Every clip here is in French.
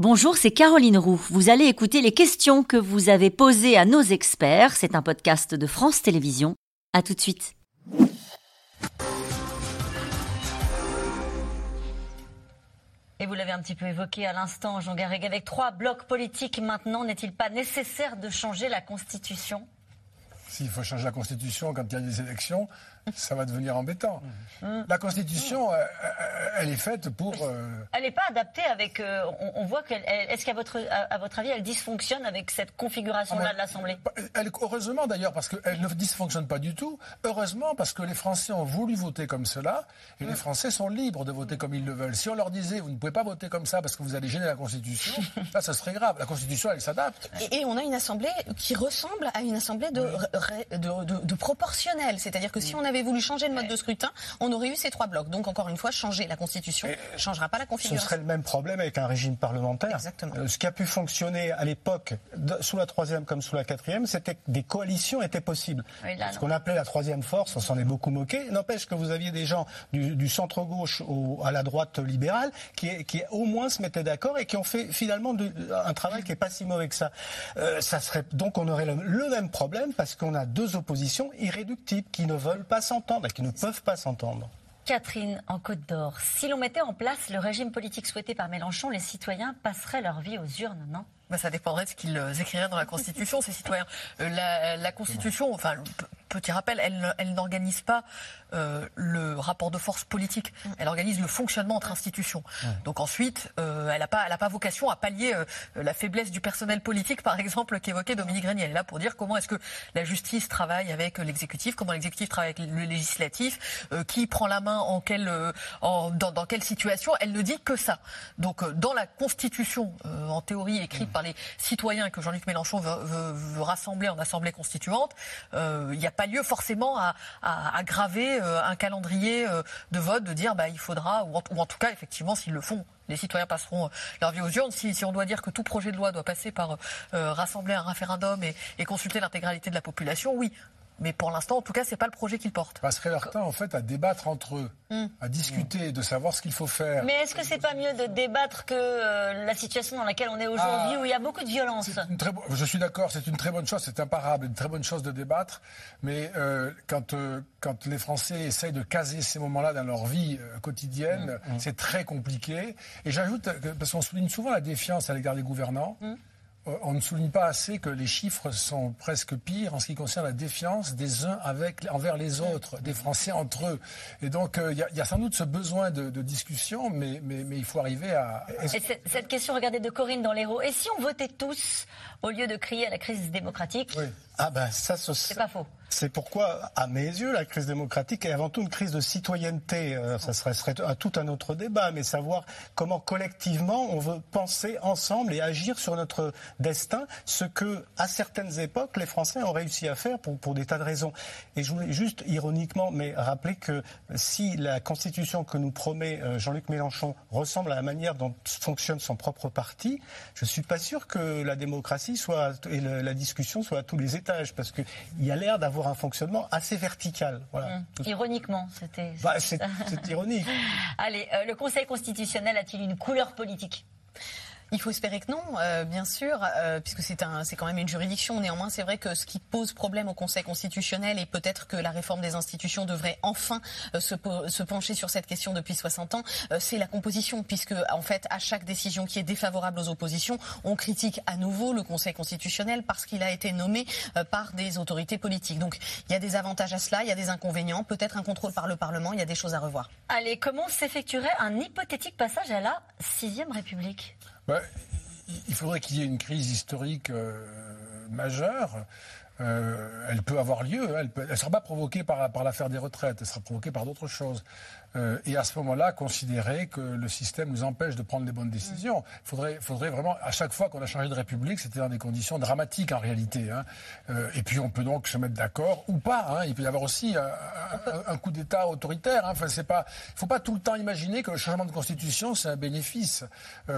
Bonjour, c'est Caroline Roux. Vous allez écouter les questions que vous avez posées à nos experts. C'est un podcast de France Télévisions. À tout de suite. Et vous l'avez un petit peu évoqué à l'instant, Jean Garrigue, avec trois blocs politiques maintenant, n'est-il pas nécessaire de changer la Constitution? S'il faut changer la Constitution quand il y a des élections, ça va devenir embêtant. La Constitution, euh, euh, elle est faite pour. euh, Elle n'est pas adaptée avec. euh, on, on voit qu'elle. elle- Est-ce qu'à votre, à, à votre avis, elle dysfonctionne avec cette configuration-là de l'Assemblée Elle, heureusement d'ailleurs, parce qu'elle ne dysfonctionne pas du tout. Heureusement, parce que les Français ont voulu voter comme cela, et les Français sont libres de voter comme ils le veulent. Si on leur disait, vous ne pouvez pas voter comme ça parce que vous allez gêner la Constitution, là, ça serait grave. La Constitution, elle s'adapte. Et, et on a une assemblée qui ressemble à une assemblée de, ré- de, de- de proportionnelle. C'est-à-dire que si on avait voulu changer le mode de scrutin, on aurait eu ces trois blocs. Donc encore une fois, changer la Constitution ne changera pas la Ce configuration. serait le même problème avec un régime parlementaire. Exactement. Euh, ce qui a pu fonctionner à l'époque, sous la troisième comme sous la quatrième, c'était que des coalitions étaient possibles. Oui, là, ce qu'on appelait la troisième force, on s'en est beaucoup moqué. N'empêche que vous aviez des gens du, du centre-gauche au- à la droite libérale qui, qui au moins se mettaient d'accord et qui ont fait finalement un travail qui est pas si mauvais que ça. Euh, ça serait donc on aurait le, le même problème parce qu'on a deux oppositions irréductibles qui ne veulent pas s'entendre et qui ne peuvent pas s'entendre. Catherine, en Côte d'Or, si l'on mettait en place le régime politique souhaité par Mélenchon, les citoyens passeraient leur vie aux urnes, non? Bah, ça dépendrait de ce qu'ils euh, écriraient dans la Constitution, ces citoyens. Euh, la, la Constitution, enfin, petit rappel, elle, elle n'organise pas euh, le rapport de force politique. Elle organise le fonctionnement entre institutions. Donc ensuite, euh, elle n'a pas, elle a pas vocation à pallier euh, la faiblesse du personnel politique, par exemple, qu'évoquait Dominique Grenier. Elle est là pour dire comment est-ce que la justice travaille avec l'exécutif, comment l'exécutif travaille avec le législatif, qui prend la main en quelle, en, dans, dans quelle situation. Elle ne dit que ça. Donc dans la Constitution, en théorie écrite par les citoyens que Jean-Luc Mélenchon veut, veut- veut rassembler en assemblée constituante, il n'y a pas lieu forcément à, à, graver euh, un calendrier euh, de vote, de dire bah il faudra, ou en, ou en tout cas effectivement s'ils le font. Les citoyens passeront euh, leur vie aux urnes. Si, on doit dire que tout projet de loi doit passer par rassembler un référendum et consulter l'intégralité de la population, oui. Mais pour l'instant, en tout cas, c'est pas le projet qu'ils portent. passerait leur temps en fait à débattre entre eux, à discuter, de savoir ce qu'il faut faire. Mais est-ce que c'est pas mieux de débattre que euh, la situation dans laquelle on est aujourd'hui, Ah. où il y a beaucoup de violence C'est une très bo- Je suis d'accord, c'est une très bonne chose, c'est imparable, une très bonne chose de débattre. Mais euh, quand, euh, quand les Français essayent de caser ces moments-là dans leur vie euh, quotidienne, c'est très compliqué. Et j'ajoute, que- parce qu'on souligne souvent la défiance à l'égard des gouvernants, on ne souligne pas assez que les chiffres sont presque pires en ce qui concerne la défiance des uns avec, envers les autres, des Français entre eux. Et donc, euh, il y, a- il y a sans doute ce besoin de, de discussion, mais, mais, mais il faut arriver à... Et cette question, regardez, de Corinne dans l'Hérault. Et si on votait tous, au lieu de crier à la crise démocratique Oui. Ah ben ça, ce- C'est pas faux. C'est pourquoi, à mes yeux, la crise démocratique est avant tout une crise de citoyenneté. Euh, ça serait, tout un autre débat, mais savoir comment collectivement on veut penser ensemble et agir sur notre destin, ce que, à certaines époques, les Français ont réussi à faire pour, pour des tas de raisons. Et je voulais juste ironiquement, mais rappeler que si la constitution que nous promet euh, Jean-Luc Mélenchon ressemble à la manière dont fonctionne son propre parti, je suis pas sûr que la démocratie soit et la discussion soit à tous les étages, parce qu'il y a l'air d'avoir un fonctionnement assez vertical. Voilà. Tout- Ironiquement, c'était. Bah, c'est c'est ironique. Allez, euh, le Conseil constitutionnel a-t-il une couleur politique? Il faut espérer que non, euh, bien sûr, euh, puisque c'est quand même une juridiction. Néanmoins, c'est vrai que ce qui pose problème au Conseil constitutionnel, et peut-être que la réforme des institutions devrait enfin euh, se, se pencher sur cette question depuis 60 ans, c'est la composition, puisque en fait, à chaque décision qui est défavorable aux oppositions, on critique à nouveau le Conseil constitutionnel parce qu'il a été nommé par des autorités politiques. Donc, il y a des avantages à cela, il y a des inconvénients, peut-être un contrôle par le Parlement, il y a des choses à revoir. Allez, comment s'effectuerait un hypothétique passage à la sixième République? Il faudrait qu'il y ait une crise historique euh, majeure. Euh, elle peut avoir lieu. hein, Elle ne sera pas provoquée par, par l'affaire des retraites. Elle sera provoquée par d'autres choses. Euh, et à ce moment-là, considérer que le système nous empêche de prendre les bonnes décisions. Il faudrait, faudrait vraiment, à chaque fois qu'on a changé de République, c'était dans des conditions dramatiques en réalité. hein. Euh, et puis on peut donc se mettre d'accord ou pas. hein. Il peut y avoir aussi un, un- un coup d'État autoritaire. hein. Enfin, il ne faut pas tout le temps imaginer que le changement de constitution, c'est un bénéfice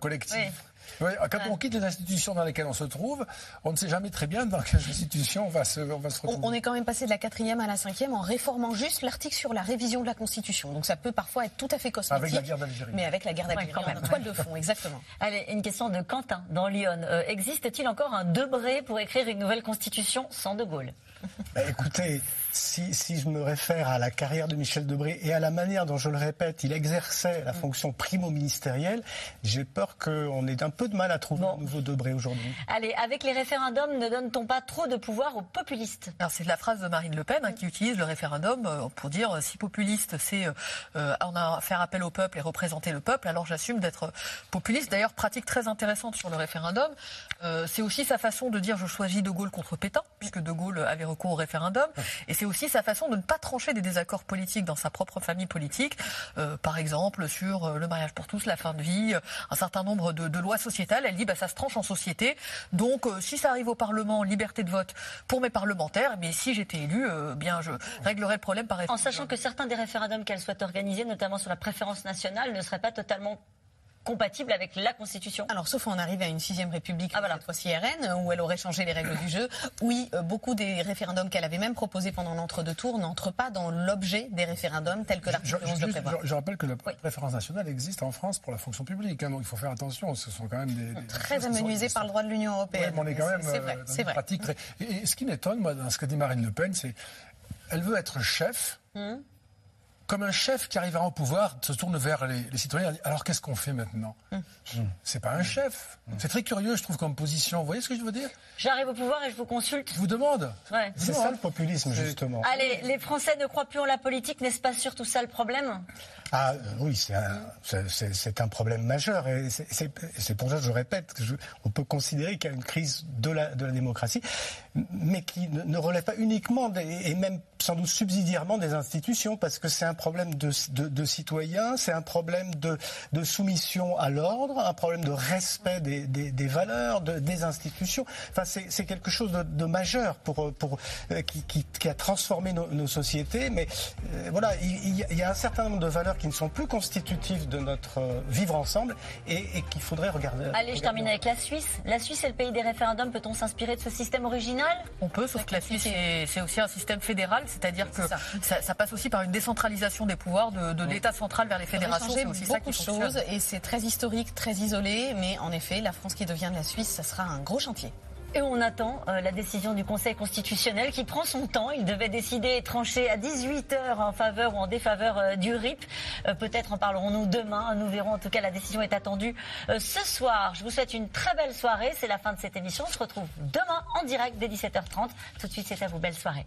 collectif. Oui. Quand on quitte les institutions dans lesquelles on se trouve, on ne sait jamais très bien dans quelles institutions on va se, on va se retrouver. On, est quand même passé de la quatrième à la cinquième en réformant juste l'article sur la révision de la Constitution. Donc ça peut parfois être tout à fait cosmétique. Avec la guerre d'Algérie. Mais avec la guerre d'Algérie, quand même. Toile de fond, exactement. Allez, une question de Quentin dans Lyon. Euh, existe-t-il encore un Debré pour écrire une nouvelle Constitution sans De Gaulle? Bah, écoutez, si, si, je me réfère à la carrière de Michel Debré et à la manière dont, je le répète, il exerçait la fonction primo-ministérielle, j'ai peur qu'on ait un peu de mal à trouver un nouveau Debré aujourd'hui. Allez, avec les référendums, ne donne-t-on pas trop de pouvoir aux populistes? Alors c'est la phrase de Marine Le Pen hein, qui utilise le référendum euh, pour dire euh, si populiste c'est euh, on a faire appel au peuple et représenter le peuple, alors j'assume d'être populiste. D'ailleurs, pratique très intéressante sur le référendum, c'est aussi sa façon de dire je choisis De Gaulle contre Pétain, puisque De Gaulle avait recours au référendum. Et c'est aussi sa façon de ne pas trancher des désaccords politiques dans sa propre famille politique. Euh, par exemple, sur euh, le mariage pour tous, la fin de vie, euh, un certain nombre de, lois sociétales. Elle dit bah, ça se tranche en société. Donc, si ça arrive au Parlement, liberté de vote pour mes parlementaires, mais si j'étais élu, bien, je réglerais le problème par référendum. En sachant que certains des référendums qu'elle souhaite organiser, notamment sur la préférence nationale, ne seraient pas totalement compatible avec la Constitution Alors, sauf en arrive à une sixième République, ah, voilà. cette fois-ci RN, où elle aurait changé les règles du jeu. Oui, euh, beaucoup des référendums qu'elle avait même proposés pendant l'entre-deux tours n'entrent pas dans l'objet des référendums tels que l'article 11 le prévoit. Je, rappelle que la préférence nationale existe en France pour la fonction publique, hein, donc il faut faire attention. Ce sont quand même des, très amenuisés par le droit de l'Union européenne. on est quand même c'est vrai, euh, pratique très... et, ce qui m'étonne, moi, dans ce que dit Marine Le Pen, c'est elle veut être chef. Hum comme un chef qui arrivera au pouvoir se tourne vers les, citoyens et dit alors qu'est-ce qu'on fait maintenant Ce hum. C'est pas un chef. C'est très curieux, je trouve, comme position. Vous voyez ce que je veux dire? J'arrive au pouvoir et je vous consulte. Je vous demande. C'est ça le populisme, justement. Allez, les Français ne croient plus en la politique, n'est-ce pas surtout ça le problème? Ah oui, c'est un, un, problème majeur. Et c'est pour ça que je répète qu'on peut considérer qu'il y a une crise de la, de la démocratie, mais qui ne, relève pas uniquement et même sans doute subsidiairement des institutions, parce que c'est un problème de, de, citoyens, c'est un problème de, de soumission à l'ordre, un problème de respect des, des, des valeurs, de, des institutions. Enfin, c'est quelque chose de, majeur pour, pour, euh, qui, qui, qui, a transformé nos, nos sociétés. Mais euh, voilà, il, y a un certain nombre de valeurs qui ne sont plus constitutives de notre euh, vivre ensemble et, et qu'il faudrait regarder. Allez, je termine avec la Suisse. La Suisse est le pays des référendums. Peut-on s'inspirer de ce système original? On peut, sauf que la Suisse, c'est aussi un système fédéral. C'est-à-dire que ça. passe aussi par une décentralisation des pouvoirs de, l'État central vers les fédérations. C'est aussi ça qui choses et c'est très historique, très isolé. Mais en effet, la France qui devient de la Suisse, ça sera un gros chantier. Et on attend euh, la décision du Conseil constitutionnel qui prend son temps. Il devait décider et trancher à 18h en faveur ou en défaveur euh, du RIP. Euh, peut-être en parlerons-nous demain. Nous verrons. En tout cas, la décision est attendue ce soir. Je vous souhaite une très belle soirée. C'est la fin de cette émission. On se retrouve demain en direct dès 17h30. Tout de suite, c'est à vous. Belle soirée.